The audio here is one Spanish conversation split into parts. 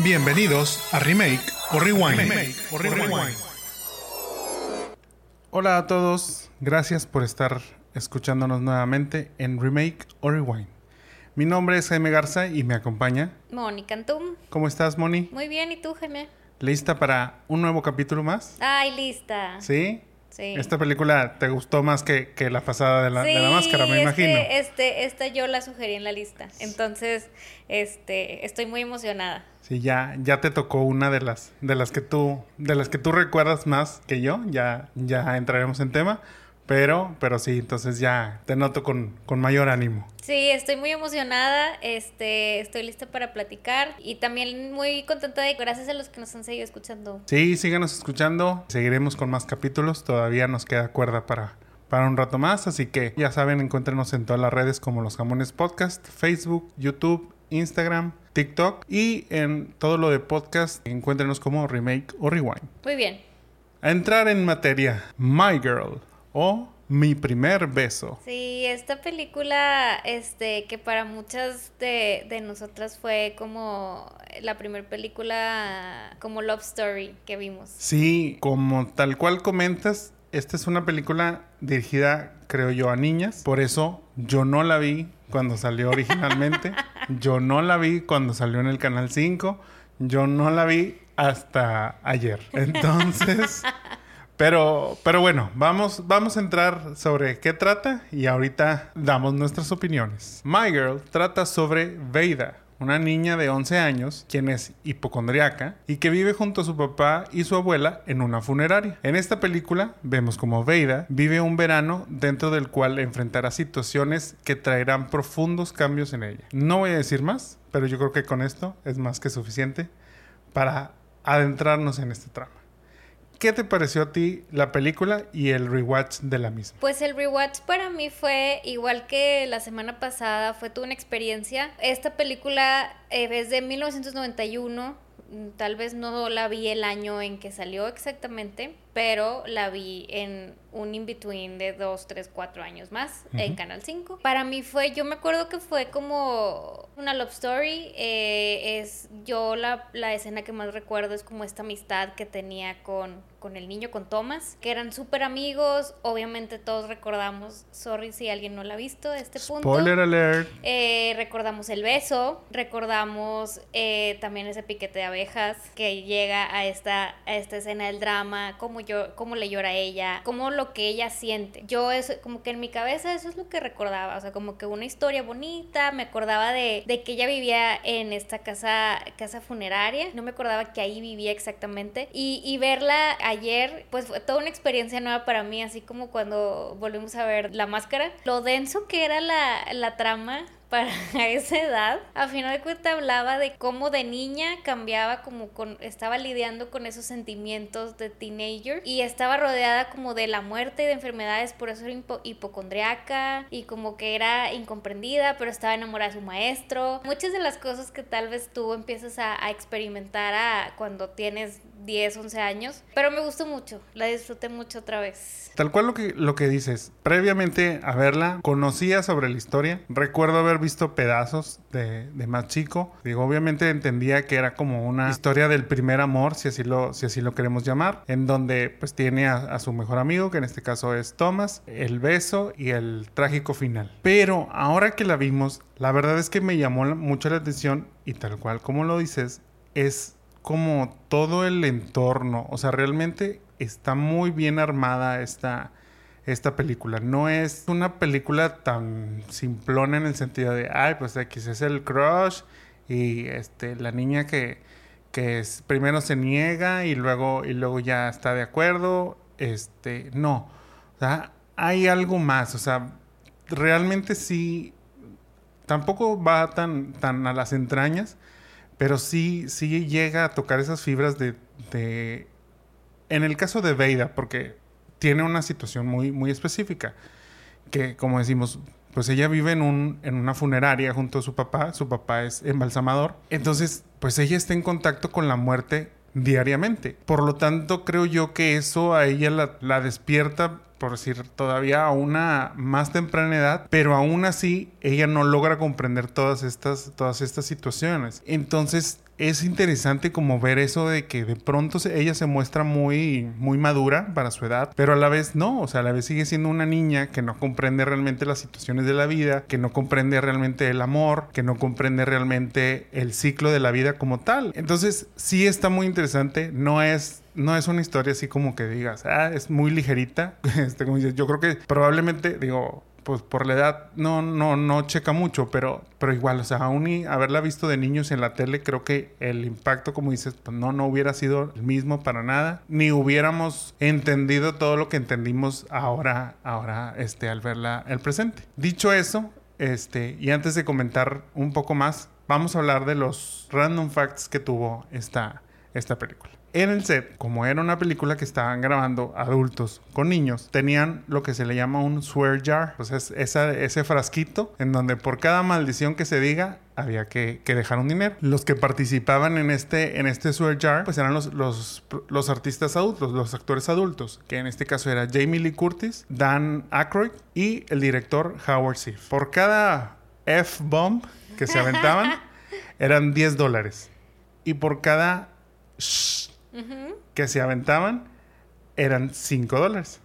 Bienvenidos a Remake o Rewind. o Rewind. Hola a todos, gracias por estar escuchándonos nuevamente en Remake o Rewind. Mi nombre es Jaime Garza y me acompaña Mónica Antum. ¿Cómo estás, Moni? Muy bien, ¿y tú, Jaime? ¿Lista para un nuevo capítulo más? Ay, lista. ¿Sí? Sí. Esta película te gustó más que, que la pasada de la, de la máscara, me imagino. este, esta yo la sugerí en la lista. Entonces, este, estoy muy emocionada. Sí, ya, ya te tocó una de las, de las que tú, de las que tú recuerdas más que yo. Ya, ya entraremos en tema. Pero, pero sí, entonces ya te noto con, con mayor ánimo. Sí, estoy muy emocionada, este, estoy lista para platicar y también muy contenta de gracias a los que nos han seguido escuchando. Sí, síganos escuchando. Seguiremos con más capítulos. Todavía nos queda cuerda para, para un rato más. Así que ya saben, encuéntrenos en todas las redes como Los Jamones Podcast, Facebook, YouTube, Instagram, TikTok y en todo lo de podcast encuéntrenos como Remake o Rewind. Muy bien. A entrar en materia, My Girl o Mi primer beso. Sí, esta película, este, que para muchas de, de nosotras fue como la primera película como Love Story que vimos. Sí, como tal cual comentas, esta es una película dirigida, creo yo, a niñas. Por eso yo no la vi cuando salió originalmente. yo no la vi cuando salió en el Canal 5. Yo no la vi hasta ayer. Entonces... Pero, pero bueno, vamos, vamos a entrar sobre qué trata y ahorita damos nuestras opiniones. My Girl trata sobre Veida, una niña de 11 años, quien es hipocondriaca y que vive junto a su papá y su abuela en una funeraria. En esta película vemos como Veida vive un verano dentro del cual enfrentará situaciones que traerán profundos cambios en ella. No voy a decir más, pero yo creo que con esto es más que suficiente para adentrarnos en este trama. ¿Qué te pareció a ti la película y el rewatch de la misma? Pues el rewatch para mí fue igual que la semana pasada, fue toda una experiencia. Esta película eh, es de 1991, mm, tal vez no la vi el año en que salió exactamente, pero la vi en un in-between de 2, 3, 4 años más en Canal 5. Para mí fue, yo me acuerdo que fue como una love story. eh, es yo la, la escena que más recuerdo es como esta amistad que tenía con, con el niño, con Thomas, que eran súper amigos. Obviamente todos recordamos, sorry si alguien no la ha visto, este punto. Spoiler alert. Eh, recordamos el beso, recordamos eh, también ese piquete de abejas que llega a esta, a esta escena del drama, cómo, yo, cómo le llora a ella, cómo lo que ella siente. Yo eso, como que en mi cabeza eso es lo que recordaba, o sea, como que una historia bonita, me acordaba de, de que ella vivía en esta casa, casa funeraria, no me acordaba que ahí vivía exactamente, y, y verla ayer, pues fue toda una experiencia nueva para mí, así como cuando volvimos a ver La Máscara, lo denso que era la, la trama, para esa edad, a final de cuentas hablaba de cómo de niña cambiaba como con, estaba lidiando con esos sentimientos de teenager y estaba rodeada como de la muerte y de enfermedades, por eso era hipo- hipocondriaca y como que era incomprendida, pero estaba enamorada de su maestro. Muchas de las cosas que tal vez tú empiezas a, a experimentar a, cuando tienes 10, 11 años, pero me gustó mucho, la disfruté mucho otra vez. Tal cual lo que, lo que dices, previamente a verla, conocía sobre la historia. Recuerdo haber visto pedazos de, de más chico. Digo, obviamente entendía que era como una historia del primer amor, si así lo, si así lo queremos llamar, en donde pues tiene a, a su mejor amigo, que en este caso es Thomas, el beso y el trágico final. Pero ahora que la vimos, la verdad es que me llamó la- mucho la atención y tal cual como lo dices, es como todo el entorno, o sea, realmente está muy bien armada esta, esta película. No es una película tan simplona en el sentido de, ay, pues X es el crush y este, la niña que, que primero se niega y luego, y luego ya está de acuerdo. Este, no, hay algo más, o sea, realmente sí, tampoco va tan, tan a las entrañas, pero sí, sí llega a tocar esas fibras de, En el caso de Veida, porque tiene una situación muy, muy específica, que como decimos, pues ella vive en, un, en una funeraria junto a su papá, su papá es embalsamador, entonces pues ella está en contacto con la muerte diariamente. Por lo tanto, creo yo que eso a ella la, la despierta por decir, todavía a una más temprana edad, pero aún así ella no logra comprender todas estas, todas estas situaciones. Entonces es interesante como ver eso de que de pronto ella se muestra muy, muy madura para su edad, pero a la vez no, o sea, a la vez sigue siendo una niña que no comprende realmente las situaciones de la vida, que no comprende realmente el amor, que no comprende realmente el ciclo de la vida como tal. Entonces sí está muy interesante, no es no es una historia así como que digas, ah, es muy ligerita. Este, yo creo que probablemente, digo, pues por la edad no, no, no checa mucho, pero, pero igual, o sea, aún y haberla visto de niños en la tele, creo que el impacto, como dices, pues no, no hubiera sido el mismo para nada, ni hubiéramos entendido todo lo que entendimos ahora, ahora, este, al verla el presente. Dicho eso, este, y antes de comentar un poco más, vamos a hablar de los random facts que tuvo esta, esta película. En el set, como era una película que estaban grabando adultos con niños, tenían lo que se le llama un swear jar. Pues es ese frasquito en donde por cada maldición que se diga había que, dejar un dinero. Los que participaban en este, en este swear jar, pues eran los, los, los artistas adultos, los actores adultos, que en este caso era Jamie Lee Curtis, Dan Aykroyd y el director Howard Sif. Por cada F-bomb que se aventaban, eran 10 dólares. Y por cada que se aventaban eran 5 dólares.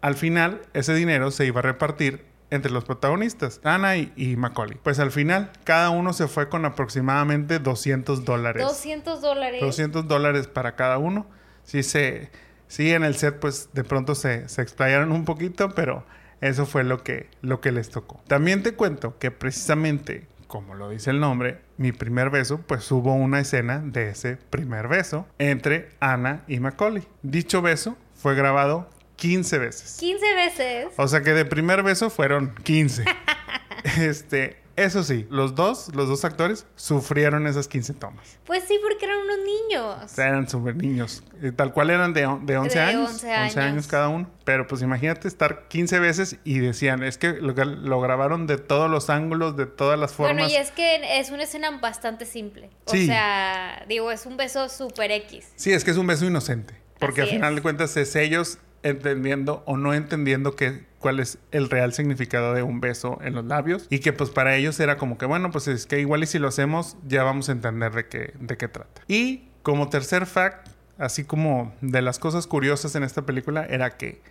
Al final, ese dinero se iba a repartir entre los protagonistas, Anna y, Macaulay. Pues al final, cada uno se fue con aproximadamente 200 dólares. 200 dólares. 200 dólares para cada uno. Sí, se, sí, en el set, pues de pronto se, se explayaron un poquito, pero eso fue lo que, lo que les tocó. También te cuento que precisamente como lo dice el nombre, mi primer beso, pues hubo una escena de ese primer beso entre Ana y Macaulay. Dicho beso fue grabado 15 veces. 15 veces. O sea que de primer beso fueron 15. este, eso sí, los dos, los dos actores sufrieron esas 15 tomas. Pues sí, porque eran unos niños. eran súper niños. Eh, tal cual eran de, de 11 años. 11 años. cada uno. Pero pues imagínate estar 15 veces y decían, es que lo, grabaron de todos los ángulos, de todas las formas. Bueno, y es que es una escena bastante simple. O sea, digo, es un beso súper X. Sí, es que es un beso inocente. Porque al final de cuentas es ellos entendiendo o no entendiendo que, cuál es el real significado de un beso en los labios y que pues para ellos era como que bueno pues es que igual y si lo hacemos ya vamos a entender de qué, de qué trata. Y como tercer fact, así como de las cosas curiosas en esta película era que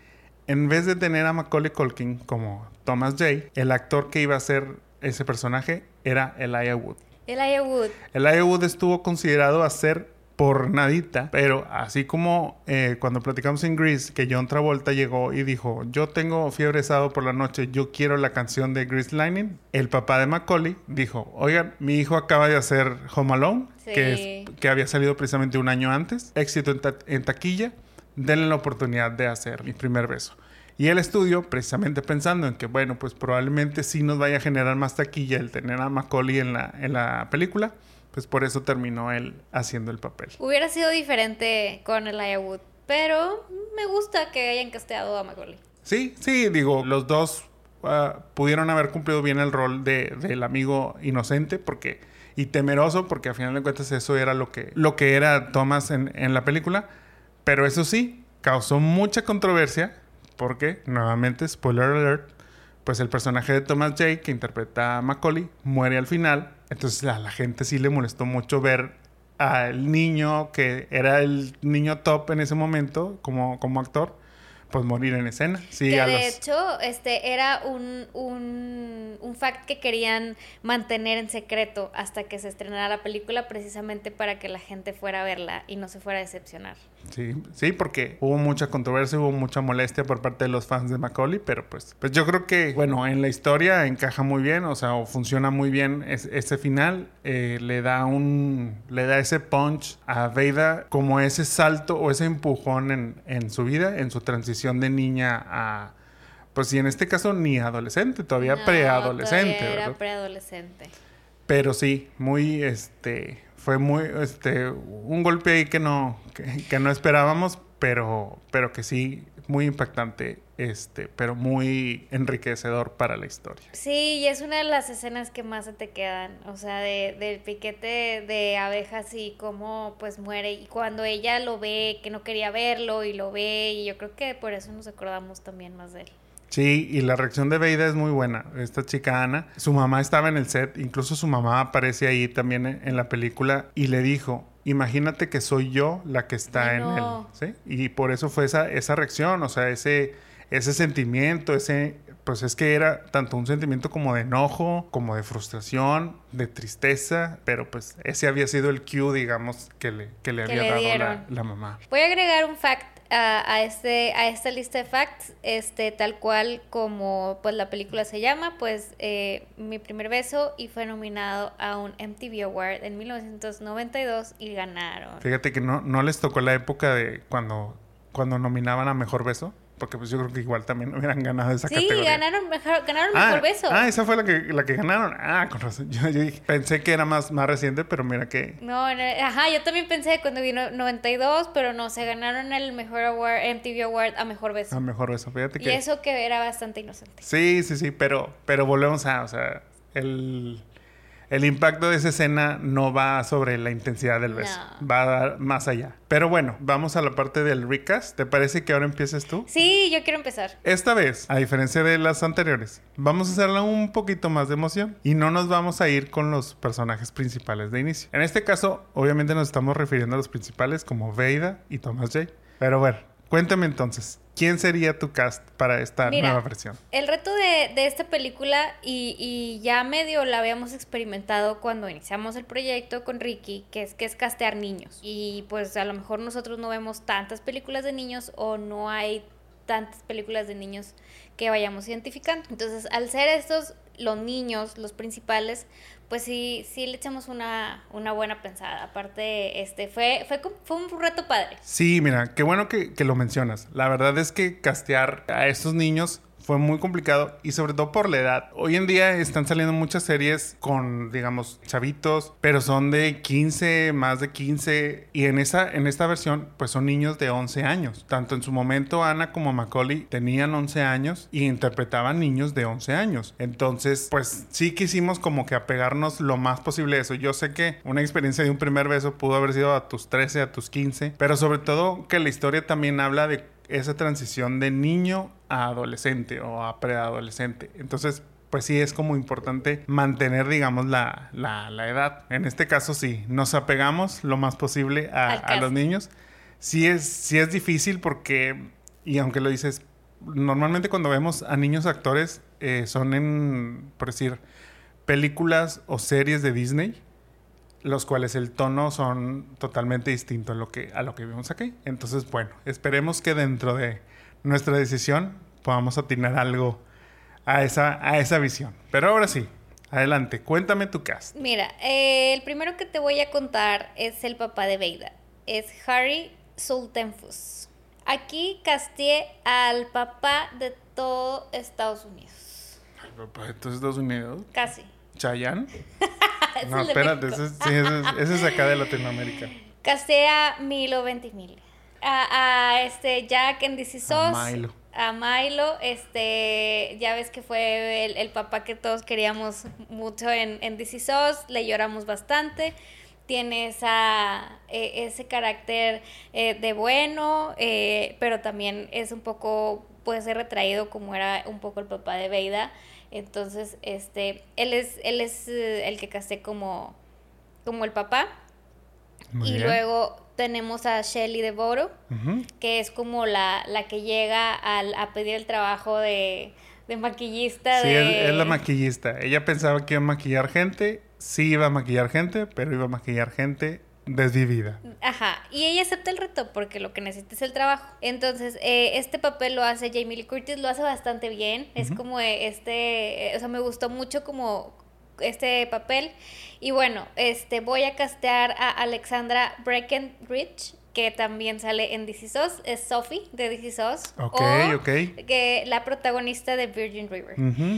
en vez de tener a Macaulay Culkin como Thomas J, el actor que iba a ser ese personaje era Elijah Wood. Elijah Wood. Elijah Wood estuvo considerado a ser por nadita, pero así como eh, cuando platicamos en Grease, que John Travolta llegó y dijo, yo tengo fiebre sábado por la noche, yo quiero la canción de Grease Lightning, el papá de Macaulay dijo, oigan, mi hijo acaba de hacer Home Alone, que, que había salido precisamente un año antes, éxito en, en taquilla, denle la oportunidad de hacer mi primer beso. Y el estudio, precisamente pensando en que, bueno, pues probablemente sí nos vaya a generar más taquilla el tener a Macaulay en la, en la película, pues por eso terminó él haciendo el papel. Hubiera sido diferente con el Wood, pero me gusta que hayan casteado a Macaulay. Sí, sí, digo, los dos ah, pudieron haber cumplido bien el rol de, del amigo inocente, porque y temeroso, porque al final de cuentas eso era lo que, lo que era Thomas en, en la película. Pero eso sí, causó mucha controversia, porque, nuevamente, spoiler alert, pues el personaje de Thomas J, que interpreta a Macaulay, muere al final entonces a la gente sí le molestó mucho ver al niño que era el niño top en ese momento como, como actor pues morir en escena. Sí, que de hecho, este era un, un, un, fact que querían mantener en secreto hasta que se estrenara la película, precisamente para que la gente fuera a verla y no se fuera a decepcionar. Sí, sí, porque hubo mucha controversia, hubo mucha molestia por parte de los fans de Macaulay, pero pues, pues yo creo que, bueno, en la historia encaja muy bien, o sea, o funciona muy bien ese final, eh, le da un, le da ese punch a Veida como ese salto o ese empujón en, en su vida, en su transición de niña a, pues si en este caso ni adolescente, todavía preadolescente. Todavía era preadolescente. Pero sí, muy, este, fue muy, este, un golpe ahí que no, que, no esperábamos, pero, pero que sí muy impactante, este, pero muy enriquecedor para la historia. Sí, y es una de las escenas que más se te quedan, o sea, de, del piquete de abejas y cómo pues muere y cuando ella lo ve, que no quería verlo y lo ve y yo creo que por eso nos acordamos también más de él. Sí, y la reacción de Veida es muy buena. Esta chica Ana, su mamá estaba en el set, incluso su mamá aparece ahí también en la película y le dijo, imagínate que soy yo la que está en él, ¿sí? Y por eso fue esa, esa reacción, o sea, ese, ese sentimiento, ese, pues es que era tanto un sentimiento como de enojo, como de frustración, de tristeza, pero pues ese había sido el cue, digamos, que le, que le había dado la, la, mamá. Voy a agregar un fact a, este, a esta lista de facts, este, tal cual como pues la película se llama, pues eh, Mi primer beso y fue nominado a un MTV Award en 1992 y ganaron. Fíjate que no, no les tocó la época de cuando, cuando nominaban a Mejor Beso. Porque pues yo creo que igual también hubieran ganado esa sí, categoría. Sí, ganaron mejor, ganaron ah, mejor beso. Ah, esa fue la que, la que ganaron. Ah, con razón. Yo, pensé que era más, más reciente, pero mira que... No, ajá, yo también pensé cuando vino 92, pero no, se ganaron el mejor award, MTV Award a mejor beso. A mejor beso, fíjate que... Y eso que era bastante inocente. Sí, sí, sí, pero, pero volvemos a, o sea, el el impacto de esa escena no va sobre la intensidad del beso, va a dar más allá. Pero bueno, vamos a la parte del recast. ¿Te parece que ahora empieces tú? Sí, yo quiero empezar. Esta vez, a diferencia de las anteriores, vamos a hacerla un poquito más de emoción y no nos vamos a ir con los personajes principales de inicio. En este caso, obviamente nos estamos refiriendo a los principales como Veida y Thomas J. Pero bueno, cuéntame entonces, ¿Quién sería tu cast para esta nueva versión? El reto de, de esta película, y, y, ya medio la habíamos experimentado cuando iniciamos el proyecto con Ricky, que es que es castear niños. Y pues a lo mejor nosotros no vemos tantas películas de niños o no hay tantas películas de niños que vayamos identificando. Entonces, al ser estos los niños, los principales, pues sí, sí le echamos una, una buena pensada. Aparte, este, fue, fue, fue un reto padre. Sí, mira, qué bueno que, que lo mencionas. La verdad es que castear a estos niños fue muy complicado y sobre todo por la edad. Hoy en día están saliendo muchas series con, digamos, chavitos, pero son de 15, más de 15 y en esa en esta versión pues son niños de 11 años. Tanto en su momento Ana como Macaulay tenían 11 años y interpretaban niños de 11 años. Entonces, pues sí quisimos como que apegarnos lo más posible a eso. Yo sé que una experiencia de un primer beso pudo haber sido a tus 13, a tus 15, pero sobre todo que la historia también habla de esa transición de niño a adolescente o a preadolescente. Entonces, pues sí es como importante mantener, digamos, la, edad. En este caso sí, nos apegamos lo más posible a, los niños. Sí es, sí es difícil porque, y aunque lo dices, normalmente cuando vemos a niños actores eh, son en, por decir, películas o series de Disney los cuales el tono son totalmente distintos a lo que, a lo que vimos aquí. Entonces, bueno, esperemos que dentro de nuestra decisión podamos atinar algo a esa, a esa visión. Pero ahora sí, adelante, cuéntame tu cast. Mira, eh, el primero que te voy a contar es el papá de Veida. Es Harry Sultenfus. Aquí casté al papá de todo Estados Unidos. ¿El papá de todo Estados Unidos? Casi. ¿Chayanne? no, espérate, ese, es acá de Latinoamérica. Castea Milo Ventimiglia. A, a, este Jack en DC Sos. A Milo. A Milo, este, ya ves que fue el, papá que todos queríamos mucho en, en DC Sos, le lloramos bastante tiene esa, e, ese carácter eh, de bueno, eh, pero también es un poco, puede ser retraído como era un poco el papá de Veida. Entonces, este, él es, él es eh, el que casé como, como el papá. y luego tenemos a Shelly de Boro, que es como la, la que llega al, a pedir el trabajo de, de maquillista. Sí, es, la maquillista. Ella pensaba que iba a maquillar gente, sí iba a maquillar gente, pero iba a maquillar gente desvivida. Ajá, y ella acepta el reto porque lo que necesita es el trabajo. Entonces, eh, este papel lo hace Jamie Lee Curtis, lo hace bastante bien. Es como este, o sea, me gustó mucho como este papel. Y bueno, este voy a castear a Alexandra Breckenridge que también sale en DC SOS, es Sophie de DC SOS. Ok, ok. Que la protagonista de Virgin River.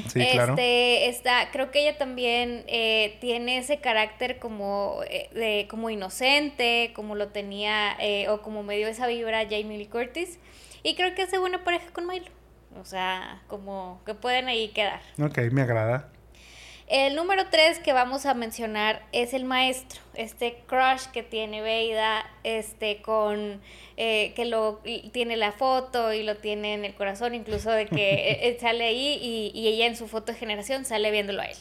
sí, este, Está, creo que ella también eh, tiene ese carácter como, eh, de, como inocente, como lo tenía, eh, o como me dio esa vibra Jamie Lee Curtis. Y creo que hace buena pareja con Milo. O sea, como que pueden ahí quedar. Ok, me agrada. El número tres que vamos a mencionar es el maestro, este crush que tiene Veida, este con eh, que lo tiene la foto y lo tiene en el corazón, incluso de que él sale ahí y, y, ella en su foto de generación sale viéndolo a él.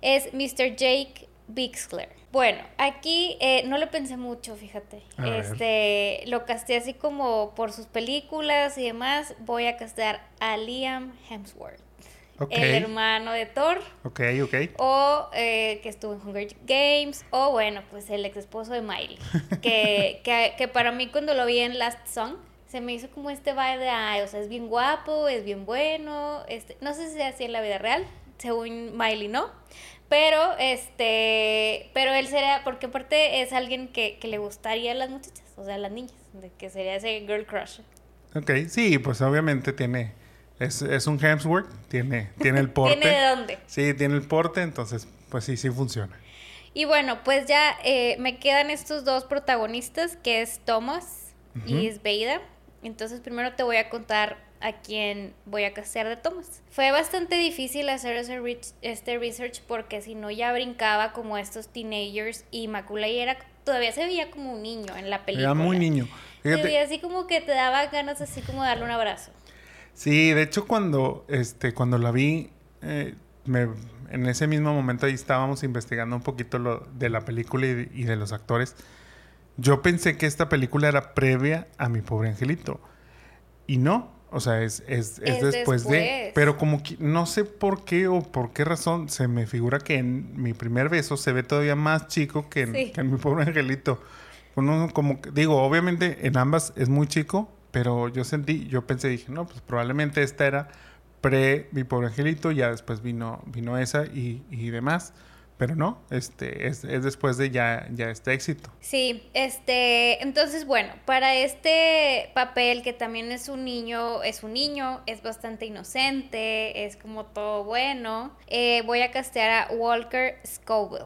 Es Mr. Jake Bixler. Bueno, aquí eh, no lo pensé mucho, fíjate. este, lo casté así como por sus películas y demás. Voy a castear a Liam Hemsworth el hermano de Thor. Ok, ok. O eh, que estuvo en Hunger Games. O bueno, pues el ex esposo de Miley. que, que, que, para mí cuando lo vi en Last Song, se me hizo como este vibe de, ay, o sea, es bien guapo, es bien bueno. Este, no sé si es así en la vida real, según Miley, ¿no? Pero, este, pero él sería, porque aparte es alguien que, que le gustaría a las muchachas, o sea, a las niñas, de que sería ese girl crush. Ok, sí, pues obviamente tiene es, es un Hemsworth, tiene, tiene el porte. ¿Tiene de dónde? Sí, tiene el porte, entonces, pues sí, sí funciona. Y bueno, pues ya eh, me quedan estos dos protagonistas, que es Thomas y es Beida. Entonces, primero te voy a contar a quién voy a castear de Thomas. Fue bastante difícil hacer ese este research porque si no ya brincaba como estos teenagers y Macaulay era todavía se veía como un niño en la película. Era muy niño. Se veía así como que te daba ganas así como darle un abrazo. Sí, de hecho cuando, este, cuando la vi, eh, me, en ese mismo momento ahí estábamos investigando un poquito lo de la película y de, los actores. Yo pensé que esta película era previa a Mi Pobre Angelito. Y no, o sea, es, es, es, después, de... Pero como que no sé por qué o por qué razón se me figura que en mi primer beso se ve todavía más chico que en, que en Mi Pobre Angelito. Uno como, digo, obviamente en ambas es muy chico, pero yo sentí, yo pensé, dije, no, pues probablemente esta era pre mi pobre angelito, ya después vino, vino esa y, y demás. Pero no, este, es, es, después de ya, ya este éxito. Sí, este, entonces bueno, para este papel que también es un niño, es un niño, es bastante inocente, es como todo bueno, eh, voy a castear a Walker Scoville.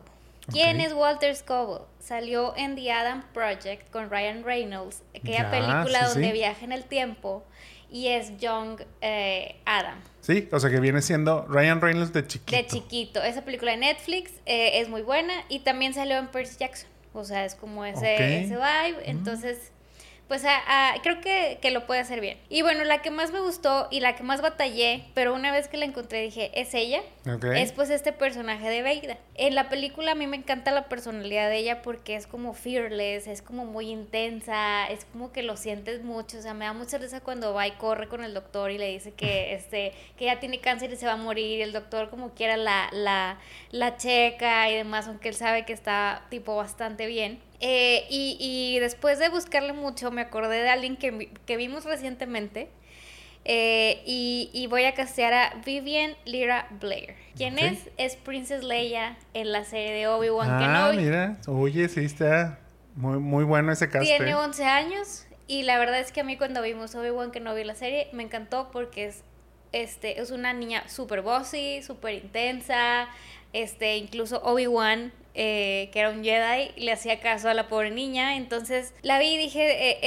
¿Quién es Walter Scoville? Salió en The Adam Project con Ryan Reynolds, aquella película donde viaja en el tiempo y es Young eh, Adam. Sí, o sea que viene siendo Ryan Reynolds de chiquito. De chiquito. Esa película de Netflix eh, es muy buena y también salió en Percy Jackson. O sea, es como ese, ese vibe. Entonces, pues creo que, que, lo puede hacer bien. Y bueno, la que más me gustó y la que más batallé, pero una vez que la encontré dije, es ella, es pues este personaje de Veida. En la película a mí me encanta la personalidad de ella porque es como fearless, es como muy intensa, es como que lo sientes mucho, o sea, me da mucha risa cuando va y corre con el doctor y le dice que, este, que ya tiene cáncer y se va a morir y el doctor como quiera la, la, la checa y demás, aunque él sabe que está tipo bastante bien. Eh, y, después de buscarle mucho, me acordé de alguien que, que vimos recientemente. Eh, y, voy a castear a Vivian Lyra Blair. ¿Quién es? Es Princess Leia en la serie de Obi-Wan ah, Kenobi. Ah, mira. Oye, sí está muy, muy bueno ese cast. Tiene 11 años. Y la verdad es que a mí cuando vimos Obi-Wan Kenobi la serie, me encantó porque es, este, es una niña súper bossy, súper intensa. Este, incluso Obi-Wan eh, que era un Jedi, le hacía caso a la pobre niña. Entonces la vi y dije, eh,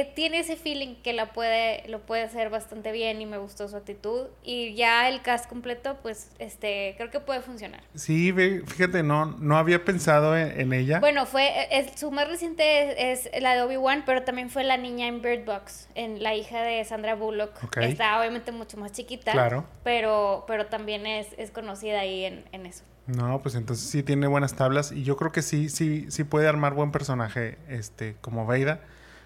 eh, tiene ese feeling que la puede, lo puede hacer bastante bien y me gustó su actitud. Y ya el cast completo, pues este, creo que puede funcionar. Sí, fíjate, no, no había pensado en, ella. Bueno, fue, su más reciente es, la de Obi-Wan, pero también fue la niña en Bird Box, en la hija de Sandra Bullock. Está obviamente mucho más chiquita, claro. pero, pero también es, es conocida ahí en, en eso. No, pues entonces sí tiene buenas tablas y yo creo que sí, sí, sí puede armar buen personaje, este, como Veida.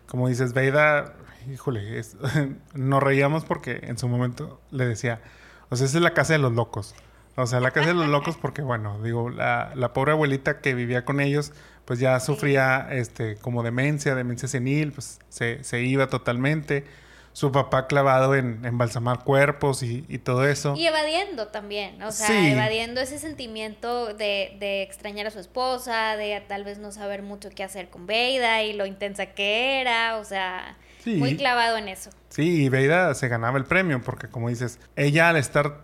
Como dices, Veida, híjole, nos reíamos porque en su momento le decía, o sea, esa es la casa de los locos. O sea, la casa de los locos porque, bueno, digo, la, la pobre abuelita que vivía con ellos, pues ya sufría, este, como demencia, demencia senil, pues se, se iba totalmente su papá clavado en embalsamar cuerpos y, todo eso. Y evadiendo también, o sea, evadiendo ese sentimiento de, de, extrañar a su esposa, de tal vez no saber mucho qué hacer con Veida y lo intensa que era, o sea, muy clavado en eso. Sí, y Veida se ganaba el premio porque como dices, ella al estar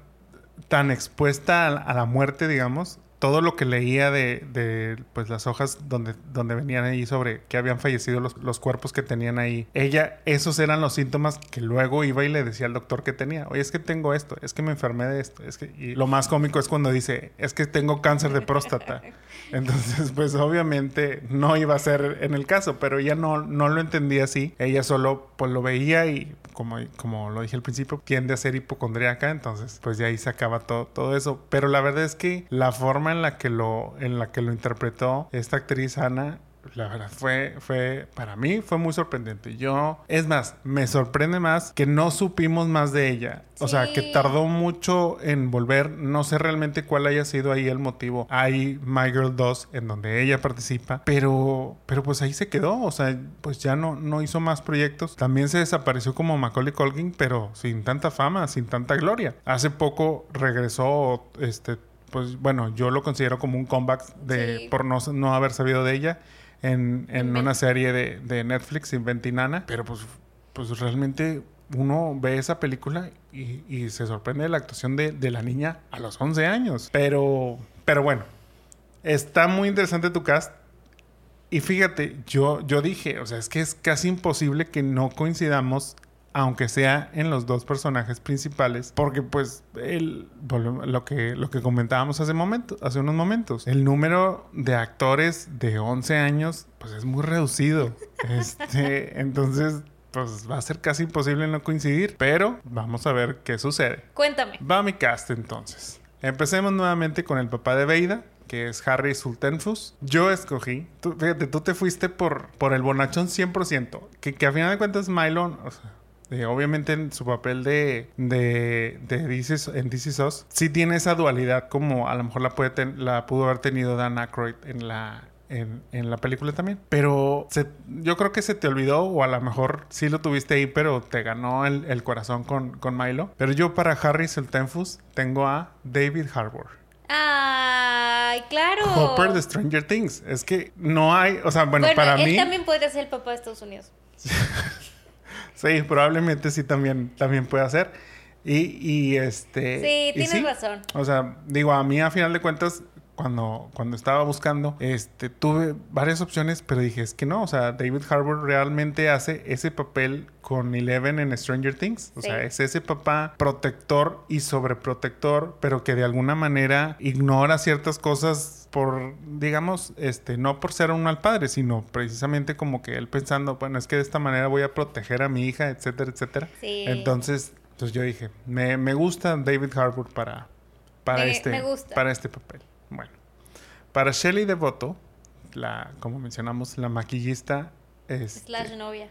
tan expuesta a, la muerte, digamos, todo lo que leía de, de, pues las hojas donde, donde venían ahí sobre que habían fallecido los, los, cuerpos que tenían ahí, ella, esos eran los síntomas que luego iba y le decía al doctor que tenía, oye, es que tengo esto, es que me enfermé de esto, es que, y lo más cómico es cuando dice, es que tengo cáncer de próstata. Entonces, pues obviamente no iba a ser en el caso, pero ella no, no lo entendía así, ella solo pues lo veía y como, como lo dije al principio, tiende a ser hipocondríaca, entonces pues de ahí se acaba todo, todo eso. Pero la verdad es que la forma en la que lo, en la que lo interpretó esta actriz Ana la verdad fue, fue, para mí fue muy sorprendente. Yo, es más, me sorprende más que no supimos más de ella. O sea, que tardó mucho en volver. No sé realmente cuál haya sido ahí el motivo. Hay My Girl 2 en donde ella participa, pero, pero pues ahí se quedó. O sea, pues ya no, no hizo más proyectos. También se desapareció como Macaulay Culkin, pero sin tanta fama, sin tanta gloria. Hace poco regresó, este, pues bueno, yo lo considero como un comeback de por no, no haber sabido de ella en, en una serie de, de Netflix, Inventinana. Pero pues, pues realmente uno ve esa película y, y se sorprende de la actuación de, de, la niña a los 11 años. Pero, pero bueno, está muy interesante tu cast. Y fíjate, yo, yo dije, o sea, es que es casi imposible que no coincidamos aunque sea en los dos personajes principales, porque pues el, lo, que, lo que comentábamos hace, momento, hace unos momentos, el número de actores de 11 años pues es muy reducido. Este, entonces pues va a ser casi imposible no coincidir, pero vamos a ver qué sucede. Cuéntame. Va mi cast entonces. Empecemos nuevamente con el papá de Veida, que es Harry Sultenfus. Yo escogí, tú, fíjate, tú te fuiste por, por el bonachón 100%, que, que a final de cuentas Mylon, o sea, eh, obviamente en su papel de, de, de This en This Is Us, sí tiene esa dualidad como a lo mejor la, puede la pudo haber tenido Dan Aykroyd en la, en, en, la película también. Pero se, yo creo que se te olvidó, o a lo mejor sí lo tuviste ahí, pero te ganó el, el corazón con, con, Milo. Pero yo para Harry Sultenfus tengo a David Harbour. Ay, claro. Hopper de Stranger Things. Es que no hay, o sea, bueno, bueno para él mí. también podría ser el papá de Estados Unidos. Sí, probablemente sí también, también puede ser. Y, y este. Sí, tienes sí, razón. O sea, digo, a mí a final de cuentas, cuando, cuando estaba buscando, este, tuve varias opciones, pero dije, es que no, o sea, David Harbour realmente hace ese papel con Eleven en Stranger Things. O Sí. sea, es ese papá protector y sobreprotector, pero que de alguna manera ignora ciertas cosas por, digamos, este, no por ser un mal padre, sino precisamente como que él pensando, bueno, es que de esta manera voy a proteger a mi hija, etcétera, etcétera. Sí. Entonces, entonces yo dije, me, me gusta David Harbour para, para, Me- este, me gusta. para este papel. Bueno, para Shelley Devoto, la, como mencionamos, la maquillista, este, Slash novia.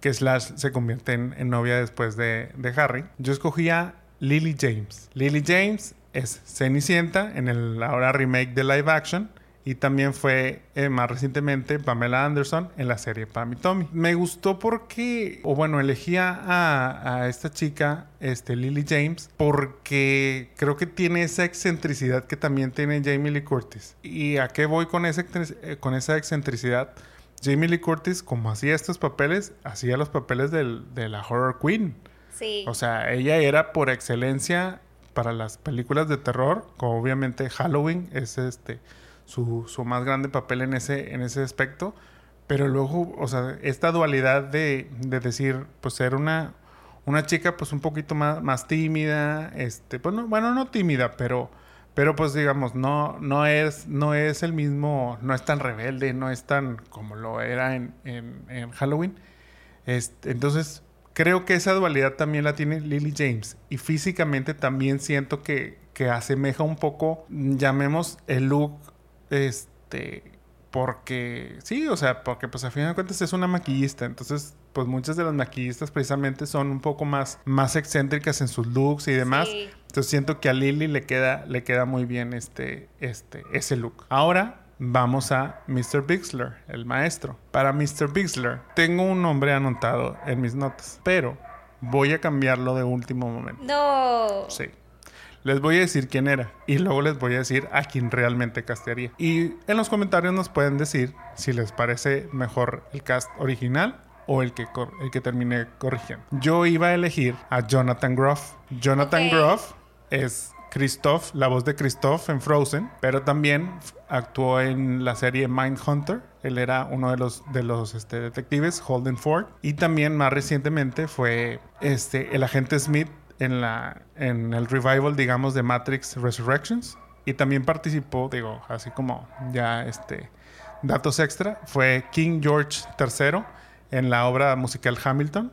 que Slash se convierte en, en novia después de, de Harry, yo escogí a Lily James. Lily James es Cenicienta en el ahora remake de live action. Y también fue eh, más recientemente Pamela Anderson en la serie Pam y Tommy. Me gustó porque, o bueno, elegí a, a esta chica, este, Lily James, porque creo que tiene esa excentricidad que también tiene Jamie Lee Curtis. ¿Y a qué voy con esa, eh, con esa excentricidad? Jamie Lee Curtis, como hacía estos papeles, hacía los papeles del- de la horror queen. Sí. O sea, ella era por excelencia para las películas de terror, como obviamente Halloween es este su, su más grande papel en ese, en ese aspecto. Pero luego, o sea, esta dualidad de, de decir, pues ser una, una chica pues un poquito más, más tímida, este, pues no, bueno, no tímida, pero, pero pues digamos, no, no es, no es el mismo, no es tan rebelde, no es tan como lo era en, en, en Halloween. Este, entonces, creo que esa dualidad también la tiene Lily James. Y físicamente también siento que, que asemeja un poco, llamemos el look, este, porque, sí, o sea, porque pues a fin de cuentas es una maquillista. Entonces, pues muchas de las maquillistas precisamente son un poco más, más excéntricas en sus looks y demás. Sí. Entonces siento que a Lily le queda, le queda muy bien este, este, ese look. Ahora vamos a Mr. Bixler, el maestro. Para Mr. Bixler tengo un nombre anotado en mis notas, pero voy a cambiarlo de último momento. No. Sí. Les voy a decir quién era y luego les voy a decir a quién realmente castearía. Y en los comentarios nos pueden decir si les parece mejor el cast original o el que, el que terminé corrigiendo. Yo iba a elegir a Jonathan Groff. Jonathan. Groff es Christoph, la voz de Christoph en Frozen, pero también actuó en la serie Mindhunter. Él era uno de los, de los este, detectives, Holden Ford. Y también más recientemente fue este, el agente Smith en, la, en el revival, digamos, de Matrix Resurrections. Y también participó, digo, así como ya este, datos extra, fue King George III en la obra musical Hamilton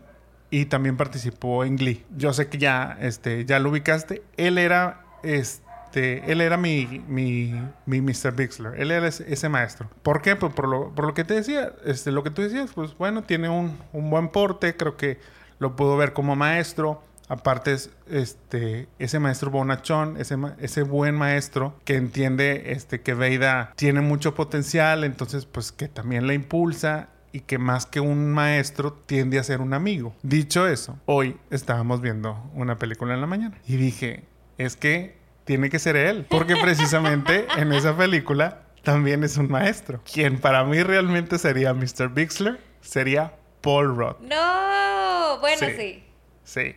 y también participó en Glee. Yo sé que ya, este, ya lo ubicaste. Él era, este, él era mi, mi, mi Mr. Bixler. Él era ese, maestro. ¿Por qué? Pues por lo, por lo que te decía, este, lo que tú decías, pues bueno, tiene un, un buen porte, creo que lo puedo ver como maestro. Aparte, este, ese maestro bonachón, ese, ese buen maestro que entiende este, que Veida tiene mucho potencial, entonces, pues que también la impulsa y que más que un maestro tiende a ser un amigo. Dicho eso, hoy estábamos viendo una película en la mañana y dije, es que tiene que ser él, porque precisamente en esa película también es un maestro. Quien para mí realmente sería Mr. Bixler sería Paul Roth. No, bueno, sí. Sí.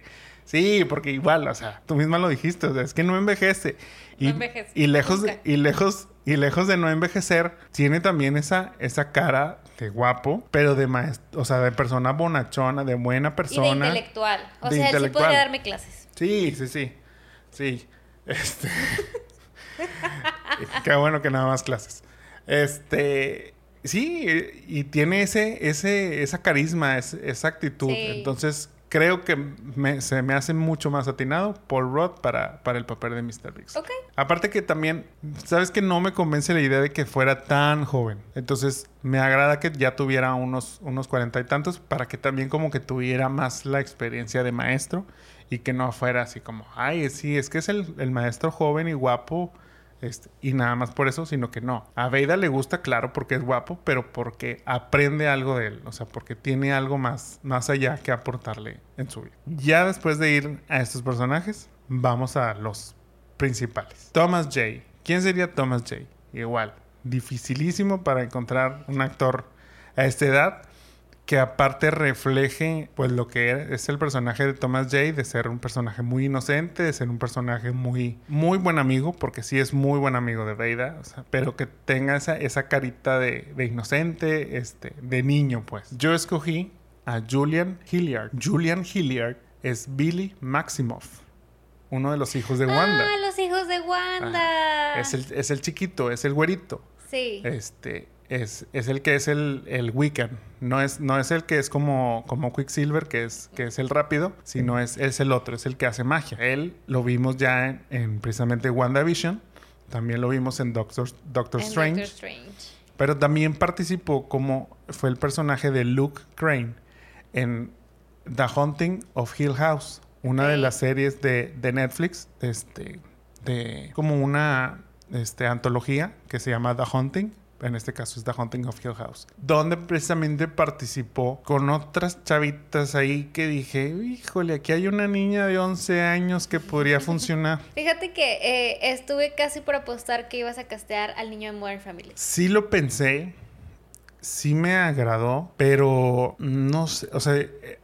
Sí, porque igual, o sea, tú misma lo dijiste, o sea, es que no envejece. Y, no envejece. Y lejos, de, y lejos, y lejos de no envejecer, tiene también esa, esa cara de guapo, pero de maestro, o sea, de persona bonachona, de buena persona. Y de intelectual. O sea, él sí podría darme clases. Sí, sí, sí. Sí. Este. Qué bueno que nada más clases. Este. Sí, y tiene ese, ese, esa carisma, esa actitud. Entonces, creo que se me hace mucho más atinado Paul Roth para, para el papel de Mr. Biggs. Ok. Aparte que también, sabes que no me convence la idea de que fuera tan joven. Entonces, me agrada que ya tuviera unos, unos cuarenta y tantos para que también como que tuviera más la experiencia de maestro y que no fuera así como, ay, sí, es que es el, el maestro joven y guapo este, y nada más por eso, sino que no. A Veida le gusta, claro, porque es guapo, pero porque aprende algo de él. O sea, porque tiene algo más, más allá que aportarle en su vida. Ya después de ir a estos personajes, vamos a los principales. Thomas J. ¿Quién sería Thomas J? Igual, dificilísimo para encontrar un actor a esta edad que aparte refleje pues lo que es el personaje de Thomas J, de ser un personaje muy inocente, de ser un personaje muy, muy buen amigo, porque sí es muy buen amigo de Veida, pero que tenga esa, esa carita de, de, inocente, este, de niño pues. Yo escogí a Julian Hilliard. Julian Hilliard es Billy Maximoff. Uno de los hijos de Wanda. Ah, los hijos de Wanda. es, el, es el chiquito, es el güerito. Sí. Este, es, el que es el, el Wiccan. No es, no es el que es como, como Quicksilver, que es, que es el rápido, sino es, es el otro, es el que hace magia. Él lo vimos ya en, precisamente WandaVision. También lo vimos en Doctor, Doctor, Strange, Pero también participó como fue el personaje de Luke Crane en The Haunting of Hill House, una de las series de, de Netflix, este, de como una este, antología que se llama The Haunting en este caso es The Haunting of Hill House, donde precisamente participó con otras chavitas ahí que dije, híjole, aquí hay una niña de 11 años que podría funcionar. Fíjate que eh, estuve casi por apostar que ibas a castear al niño de Modern Family. Sí lo pensé, sí me agradó, pero no sé, o sea,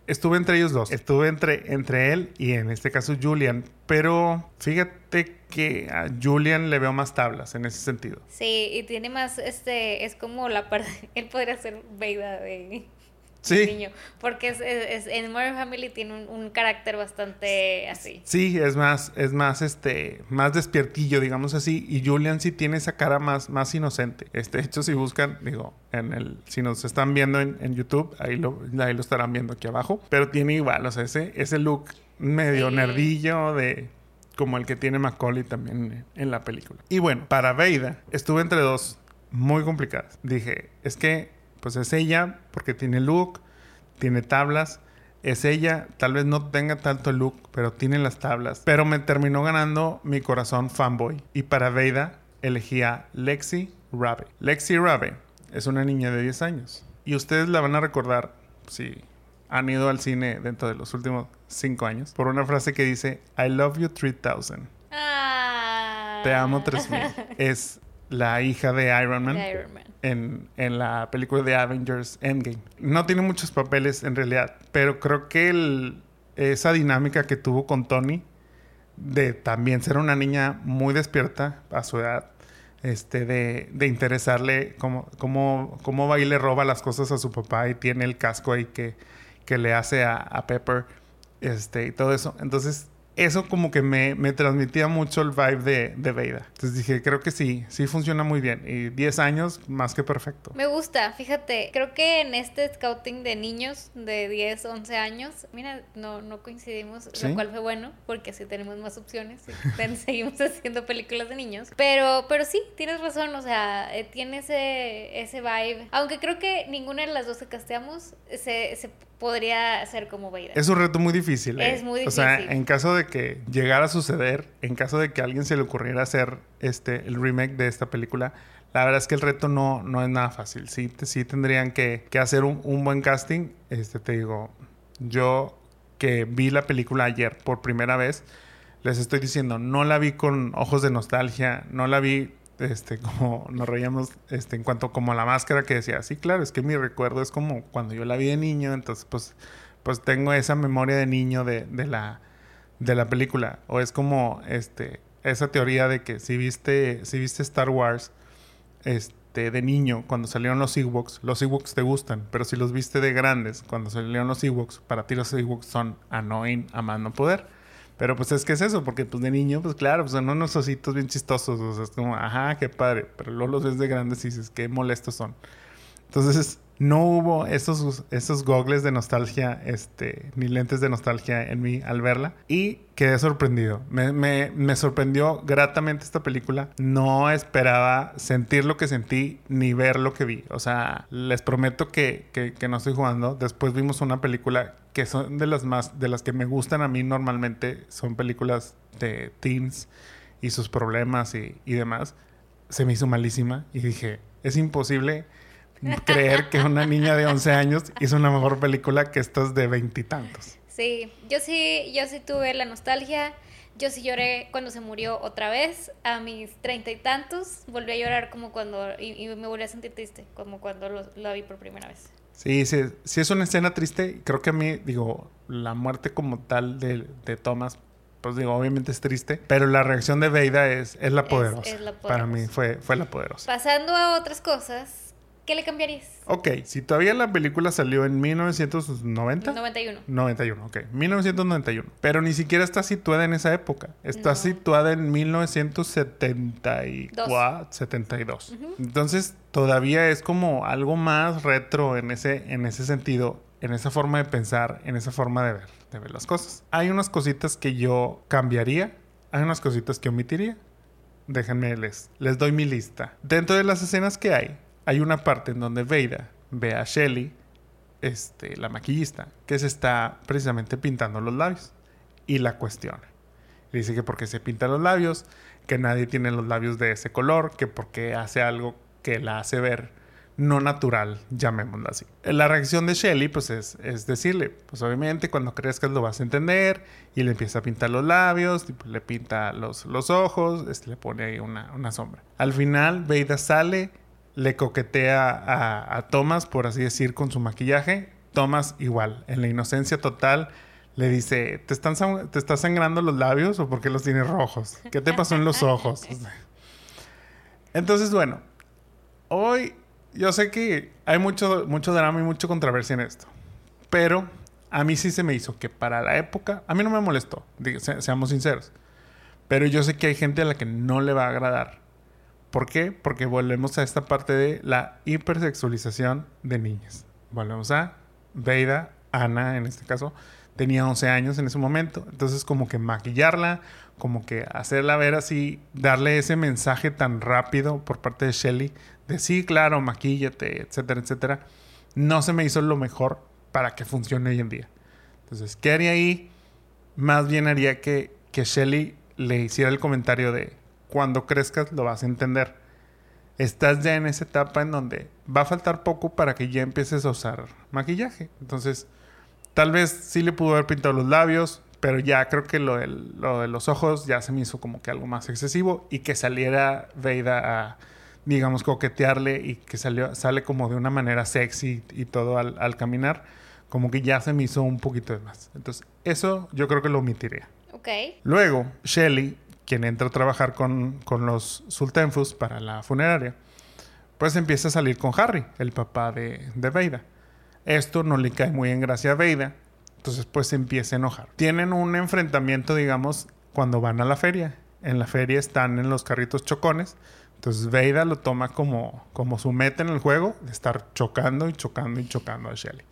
estuve entre ellos dos, estuve entre, entre él y en este caso Julian, pero fíjate que a Julian le veo más tablas en ese sentido. Sí, y tiene más, este, es como la parte, él podría ser Veida de sí. niño. Porque es, en Modern Family tiene un, carácter bastante así. Sí, es más, es más, este, más despiertillo, digamos así. Y Julian sí tiene esa cara más, más inocente. Este, de hecho, si buscan, digo, en el, si nos están viendo en, YouTube, ahí lo, ahí lo estarán viendo aquí abajo. Pero tiene igual, o sea, ese, ese look medio nerdillo de como el que tiene Macaulay también en la película. Y bueno, para Veida estuve entre dos muy complicadas. Dije, es que pues es ella porque tiene look, tiene tablas. Es ella, tal vez no tenga tanto look, pero tiene las tablas. Pero me terminó ganando mi corazón fanboy. Y para Veida elegía Lexi Rabe. Lexi Rabe es una niña de 10 años. Y ustedes la van a recordar si han ido al cine dentro de los últimos 5 años por una frase que dice I love you 3000. Ah. Te amo 3000. es la hija de Iron Man, En, en, la película de Avengers Endgame. No tiene muchos papeles en realidad, pero creo que esa dinámica que tuvo con Tony de también ser una niña muy despierta a su edad, este, de, de interesarle cómo, cómo, cómo va y le roba las cosas a su papá y tiene el casco ahí que, que le hace a, a Pepper, este, y todo eso. Entonces, eso como que me, me transmitía mucho el vibe de, de Veida. Entonces dije, creo que sí, sí funciona muy bien. Y 10 años, más que perfecto. Me gusta, fíjate, creo que en este scouting de niños de 10, 11 años, mira, no, no coincidimos, ¿Sí? lo cual fue bueno, porque así tenemos más opciones y seguimos haciendo películas de niños. Pero, pero sí, tienes razón, o sea, eh, tiene ese, ese vibe. Aunque creo que ninguna de las dos que casteamos se, se podría hacer como Veida. Es un reto muy difícil. ¿eh? Es muy O sea, difícil. en caso de que llegara a suceder, en caso de que a alguien se le ocurriera hacer este, el remake de esta película, la verdad es que el reto no, no es nada fácil. Sí, sí tendrían que, que hacer un, un buen casting. Este, te digo, yo que vi la película ayer por primera vez, les estoy diciendo, no la vi con ojos de nostalgia, no la vi este como nos reíamos este en cuanto como la máscara que decía, sí, claro, es que mi recuerdo es como cuando yo la vi de niño, entonces pues pues tengo esa memoria de niño de, de la de la película o es como este esa teoría de que si viste si viste Star Wars este de niño cuando salieron los Ewoks, los Ewoks te gustan, pero si los viste de grandes cuando salieron los Ewoks, para ti los Ewoks son annoying a más no poder. Pero pues es que es eso, porque pues de niño, pues claro, pues son unos ositos bien chistosos. O sea, es como, ajá, qué padre. Pero luego los ves de grandes y dices, qué molestos son. Entonces, no hubo esos, esos gogles de nostalgia, este, ni lentes de nostalgia en mí al verla. Y quedé sorprendido. Me, me, me sorprendió gratamente esta película. No esperaba sentir lo que sentí ni ver lo que vi. O sea, les prometo que, que, que no estoy jugando. Después vimos una película que son de las más, de las que me gustan a mí normalmente. Son películas de teens y sus problemas y, y demás. Se me hizo malísima y dije, es imposible creer que una niña de 11 años hizo una mejor película que estas de veintitantos. Sí, yo sí, yo sí tuve la nostalgia. Yo sí lloré cuando se murió otra vez, a mis treinta y tantos. Volví a llorar como cuando, y, y me volví a sentir triste, como cuando lo, lo vi por primera vez. Sí, sí, sí es una escena triste. Creo que a mí, digo, la muerte como tal de, de Thomas, pues digo, obviamente es triste, pero la reacción de Veida es, es la Es- poderosa. es la Para mí poderosa. fue, fue la poderosa. Pasando a otras cosas, ¿qué le cambiarías? Ok, si todavía la película salió en 1990. 91. 91, ok. 1991. Pero ni siquiera está situada en esa época. Está No. situada en 1974, 72. Entonces, todavía es como algo más retro en ese, en ese sentido, en esa forma de pensar, en esa forma de ver, de ver las cosas. Hay unas cositas que yo cambiaría, hay unas cositas que omitiría. Déjenme, les, les doy mi lista. Dentro de las escenas que hay, hay una parte en donde Veida ve a Shelly, este, la maquillista, que se está precisamente pintando los labios. Y la cuestiona. Dice que porque se pinta los labios, que nadie tiene los labios de ese color, que porque hace algo que la hace ver no natural, llamémoslo así. La reacción de Shelly, pues es, es decirle, pues obviamente cuando crezcas lo vas a entender, y le empieza a pintar los labios, pues, le pinta los, los ojos, este, le pone ahí una, una sombra. Al final, Veida sale, le coquetea a, a Thomas, por así decir, con su maquillaje. Thomas igual, en la inocencia total, le dice, ¿te están, ¿te estás sangrando los labios o por qué los tienes rojos? ¿Qué te pasó en los ojos? Entonces, bueno, hoy yo sé que hay mucho, mucho drama y mucha controversia en esto, pero a mí sí se me hizo que para la época, a mí no me molestó, se- seamos sinceros, pero yo sé que hay gente a la que no le va a agradar. ¿Por qué? Porque volvemos a esta parte de la hipersexualización de niñas. Volvemos a Veida, Ana en este caso, tenía 11 años en ese momento. Entonces como que maquillarla, como que hacerla ver así, darle ese mensaje tan rápido por parte de Shelly de sí, claro, maquíllate, etcétera, etcétera, no se me hizo lo mejor para que funcione hoy en día. Entonces, ¿qué haría ahí? Más bien haría que, que Shelly le hiciera el comentario de cuando crezcas lo vas a entender. Estás ya en esa etapa en donde va a faltar poco para que ya empieces a usar maquillaje. Entonces, tal vez sí le pudo haber pintado los labios, pero ya creo que lo, del- lo de los ojos ya se me hizo como que algo más excesivo y que saliera Veida a, digamos, coquetearle y que salió, sale como de una manera sexy y todo al, al caminar, como que ya se me hizo un poquito de más. Entonces, eso yo creo que lo omitiría. Ok. Ok. Luego, Shelly, quien entra a trabajar con, con los Sultenfus para la funeraria, pues empieza a salir con Harry, el papá de, de Veida. Esto no le cae muy en gracia a Veida, entonces pues empieza a enojar. Tienen un enfrentamiento, digamos, cuando van a la feria. En la feria están en los carritos chocones, entonces Veida lo toma como, como su meta en el juego de estar chocando y chocando y chocando a Shelly.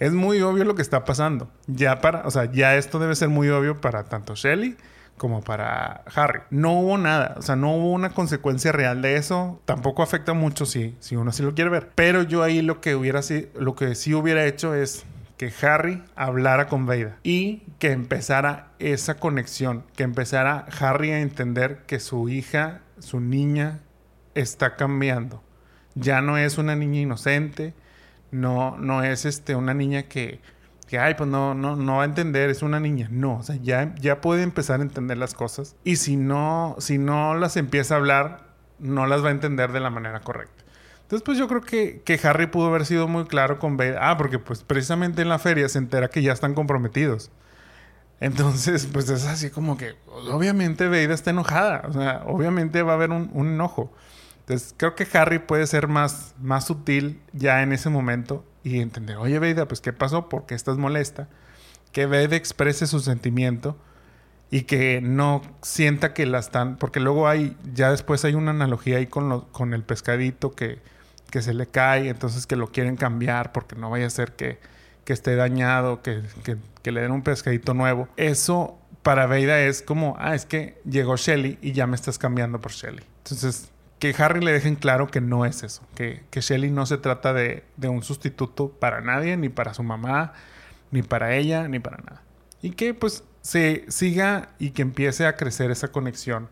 Es muy obvio lo que está pasando. Ya para, o sea, ya esto debe ser muy obvio para tanto Shelly como para Harry. No hubo nada, o sea, no hubo una consecuencia real de eso. Tampoco afecta mucho si, si uno sí lo quiere ver. Pero yo ahí lo que hubiera lo que sí hubiera hecho es que Harry hablara con Veida y que empezara esa conexión, que empezara Harry a entender que su hija, su niña, está cambiando. Ya no es una niña inocente, no, no es este, una niña que que, ay, pues no, no, no va a entender, es una niña. No, o sea, ya, ya puede empezar a entender las cosas. Y si no, si no las empieza a hablar, no las va a entender de la manera correcta. Entonces, pues yo creo que, que Harry pudo haber sido muy claro con Beda. Ah, porque pues precisamente en la feria se entera que ya están comprometidos. Entonces, pues es así como que, obviamente Veida está enojada. O sea, obviamente va a haber un, un, enojo. Entonces, creo que Harry puede ser más, más sutil ya en ese momento y entender, oye Veida, pues ¿qué pasó? ¿Por qué estás molesta? Que Veida exprese su sentimiento y que no sienta que la están, porque luego hay, ya después hay una analogía ahí con, lo, con el pescadito que, que se le cae, entonces que lo quieren cambiar porque no vaya a ser que, que esté dañado, que, que, que, le den un pescadito nuevo. Eso para Veida es como, ah, es que llegó Shelly y ya me estás cambiando por Shelly. Entonces, que Harry le dejen claro que no es eso, que, que Shelly no se trata de, de, un sustituto para nadie, ni para su mamá, ni para ella, ni para nada. Y que pues se siga y que empiece a crecer esa conexión,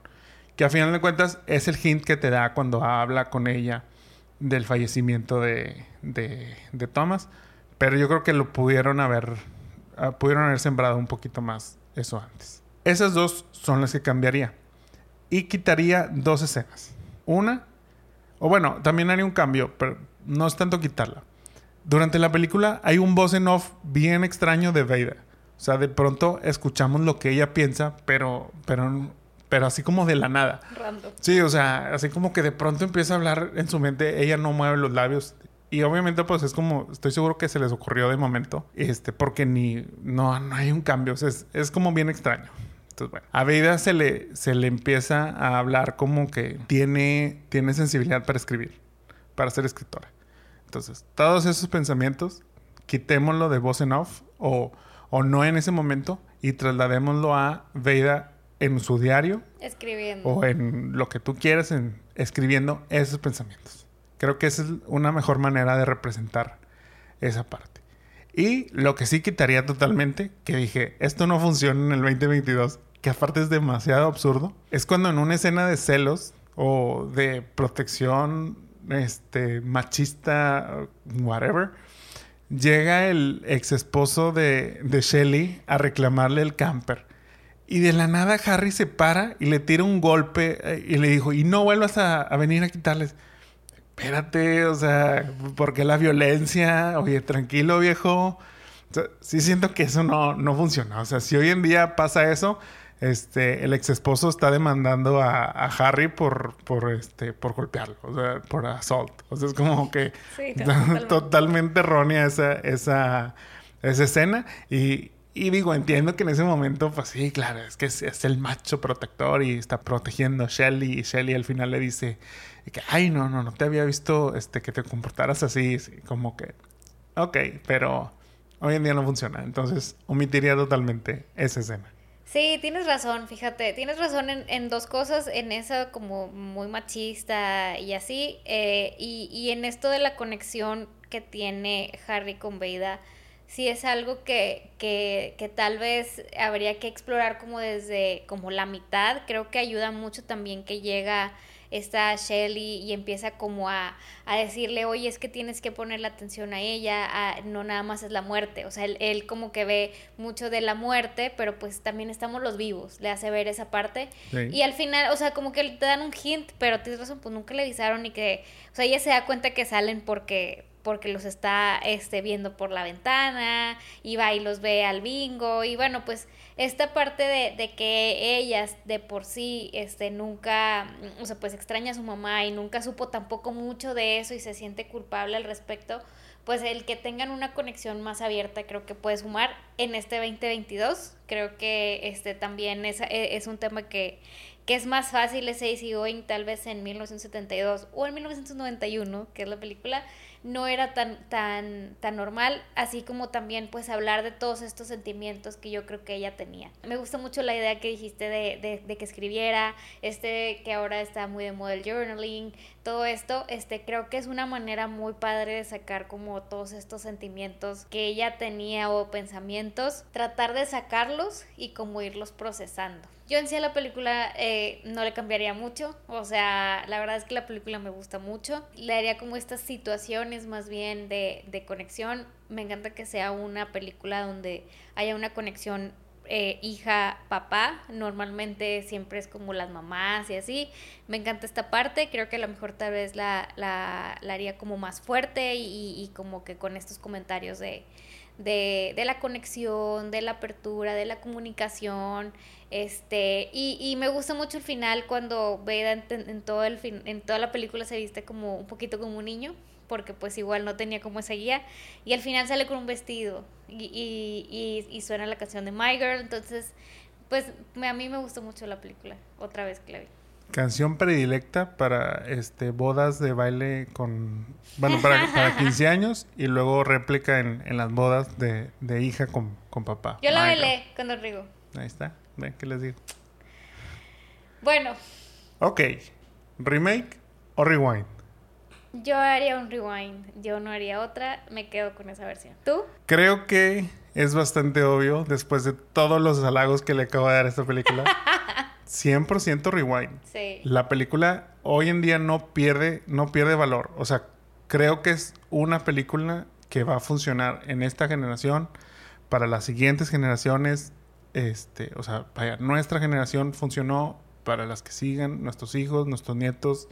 que a final de cuentas es el hint que te da cuando habla con ella del fallecimiento de, de, de Thomas, pero yo creo que lo pudieron haber, uh, pudieron haber sembrado un poquito más eso antes. Esas dos son las que cambiaría. Y quitaría dos escenas. Una, o bueno, también haría un cambio, pero no es tanto quitarla. Durante la película hay un voz en off bien extraño de Vader. O sea, de pronto escuchamos lo que ella piensa, pero, pero, pero así como de la nada. Random. Sí, o sea, así como que de pronto empieza a hablar en su mente, ella no mueve los labios. Y obviamente, pues es como, estoy seguro que se les ocurrió de momento, este, porque ni, no, no hay un cambio. O sea, es, es como bien extraño. Entonces, bueno, a Veida se le, se le empieza a hablar como que tiene, tiene sensibilidad para escribir, para ser escritora. Entonces, todos esos pensamientos, quitémoslo de voz en off o, o no en ese momento y trasladémoslo a Veida en su diario. Escribiendo. O en lo que tú quieras, en, escribiendo esos pensamientos. Creo que esa es una mejor manera de representar esa parte. Y lo que sí quitaría totalmente, que dije, esto no funciona en el 2022, que aparte es demasiado absurdo, es cuando en una escena de celos o de protección este, machista, whatever, llega el ex esposo de, de Shelly a reclamarle el camper. Y de la nada Harry se para y le tira un golpe y le dijo, y no vuelvas a, a venir a quitarles. Espérate, o sea, ¿por qué la violencia? Oye, tranquilo viejo. O sea, sí siento que eso no, no funciona. O sea, si hoy en día pasa eso, este, el ex esposo está demandando a, a, Harry por, por, este, por golpearlo, o sea, por assault. O sea, es como que Sí, to- totalmente. totalmente errónea esa, esa, esa escena. Y, y digo, entiendo que en ese momento, pues sí, claro, es que es, es el macho protector y está protegiendo a Shelly. Y Shelly al final le dice que, ay, no, no, no te había visto este, que te comportaras así. Sí, como que, ok, pero hoy en día no funciona. Entonces, omitiría totalmente esa escena. Sí, tienes razón, fíjate, tienes razón en, en dos cosas, en esa como muy machista y así, eh, y, y en esto de la conexión que tiene Harry con Veida, sí es algo que, que, que tal vez habría que explorar como desde como la mitad, creo que ayuda mucho también que llega esta Shelly y empieza como a, a decirle, oye, es que tienes que ponerle atención a ella, a- no nada más es la muerte, o sea, él, él como que ve mucho de la muerte, pero pues también estamos los vivos, le hace ver esa parte. Sí. Y al final, o sea, como que te dan un hint, pero tienes razón, pues nunca le avisaron y que, o sea, ella se da cuenta que salen porque porque los está este, viendo por la ventana y va y los ve al bingo y bueno, pues esta parte de, de que ellas de por sí este, nunca, o sea, pues extraña a su mamá y nunca supo tampoco mucho de eso y se siente culpable al respecto, pues el que tengan una conexión más abierta creo que puede sumar en este 2022. Creo que este también es, e, es un tema que, que es más fácil ese easygoing tal vez en 1972 o en 1991, que es la película, no era tan, tan, tan normal, así como también pues hablar de todos estos sentimientos que yo creo que ella tenía. Me gusta mucho la idea que dijiste de, de, que escribiera, este que ahora está muy de moda el journaling, todo esto, este creo que es una manera muy padre de sacar como todos estos sentimientos que ella tenía o pensamientos, tratar de sacarlos y como irlos procesando. Yo en sí a la película eh, no le cambiaría mucho, o sea, la verdad es que la película me gusta mucho. Le haría como estas situaciones más bien de, de conexión. Me encanta que sea una película donde haya una conexión eh, hija, papá. Normalmente siempre es como las mamás y así. Me encanta esta parte. Creo que a lo mejor tal vez la, la, la haría como más fuerte y, y, como que con estos comentarios de, de, de, la conexión, de la apertura, de la comunicación. Este, y, y me gusta mucho el final cuando Veda en, en, todo el fin, en toda la película se viste como un poquito como un niño, porque pues igual no tenía como esa guía. Y al final sale con un vestido y, y, y, suena la canción de My Girl. Entonces, pues a mí me gustó mucho la película, otra vez que la vi. Canción predilecta para este bodas de baile con. Bueno, para, para 15 años y luego réplica en, en las bodas de, de hija con, con, papá. Yo la bailé con Rodrigo. Ahí está. Ven, ¿qué les digo? Bueno. Ok. ¿Remake o rewind? Yo haría un rewind. Yo no haría otra. Me quedo con esa versión. ¿Tú? Creo que es bastante obvio después de todos los halagos que le acabo de dar a esta película. 100% rewind. Sí. La película hoy en día no pierde, no pierde valor. O sea, creo que es una película que va a funcionar en esta generación, para las siguientes generaciones. Este, o sea, nuestra generación funcionó para las que sigan, nuestros hijos, nuestros nietos.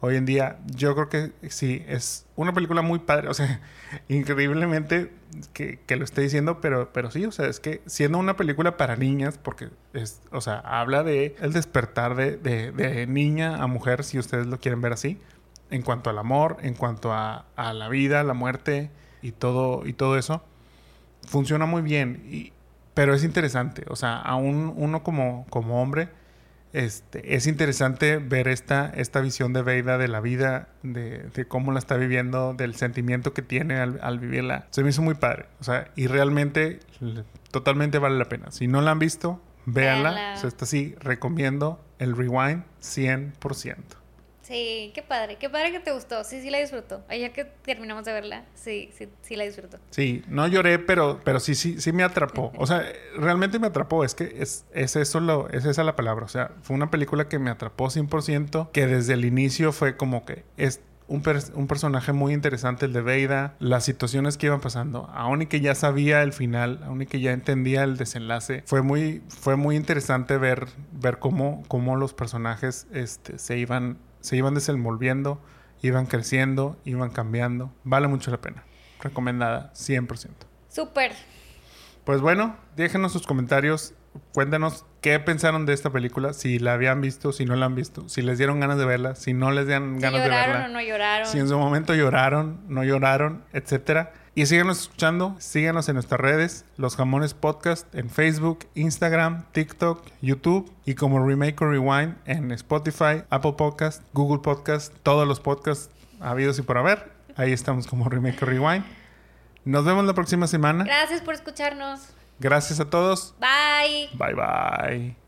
Hoy en día, yo creo que sí, es una película muy padre. O sea, increíblemente que, que, lo esté diciendo, pero, pero sí, o sea, es que siendo una película para niñas, porque es, o sea, habla de el despertar de, de, de niña a mujer, si ustedes lo quieren ver así, en cuanto al amor, en cuanto a, a la vida, la muerte y todo, y todo eso, funciona muy bien. Y, pero es interesante, o sea, aún uno como, como hombre este, es interesante ver esta, esta visión de Veida de la vida, de, de, cómo la está viviendo, del sentimiento que tiene al, al, vivirla. Se me hizo muy padre. O sea, y realmente, totalmente vale la pena. Si no la han visto, véanla. O sea, está así, recomiendo el rewind 100%. Sí, qué padre, qué padre que te gustó. Sí, sí la disfruto. Ya que terminamos de verla, sí, sí, sí la disfruto. Sí, no lloré, pero, pero sí, sí, sí me atrapó. O sea, realmente me atrapó. Es que es, es eso lo, es esa la palabra. O sea, fue una película que me atrapó 100%, que desde el inicio fue como que es un, per un, personaje muy interesante, el de Veida, las situaciones que iban pasando, aún y que ya sabía el final, aún y que ya entendía el desenlace, fue muy, fue muy interesante ver, ver cómo, cómo los personajes este, se iban se iban desenvolviendo, iban creciendo, iban cambiando. Vale mucho la pena. Recomendada 100%. Súper. Pues bueno, déjenos sus comentarios. Cuéntanos qué pensaron de esta película, si la habían visto, si no la han visto, si les dieron ganas de verla, si no les dieron ganas si lloraron de verla. o no lloraron. Si en su momento lloraron, no lloraron, etcétera. Y síganos escuchando, síganos en nuestras redes, Los Jamones Podcast en Facebook, Instagram, TikTok, YouTube y como Remake or Rewind en Spotify, Apple Podcast, Google Podcast, todos los podcasts habidos y por haber. Ahí estamos como Remake or Rewind. Nos vemos la próxima semana. Gracias por escucharnos. Gracias a todos. Bye. Bye bye.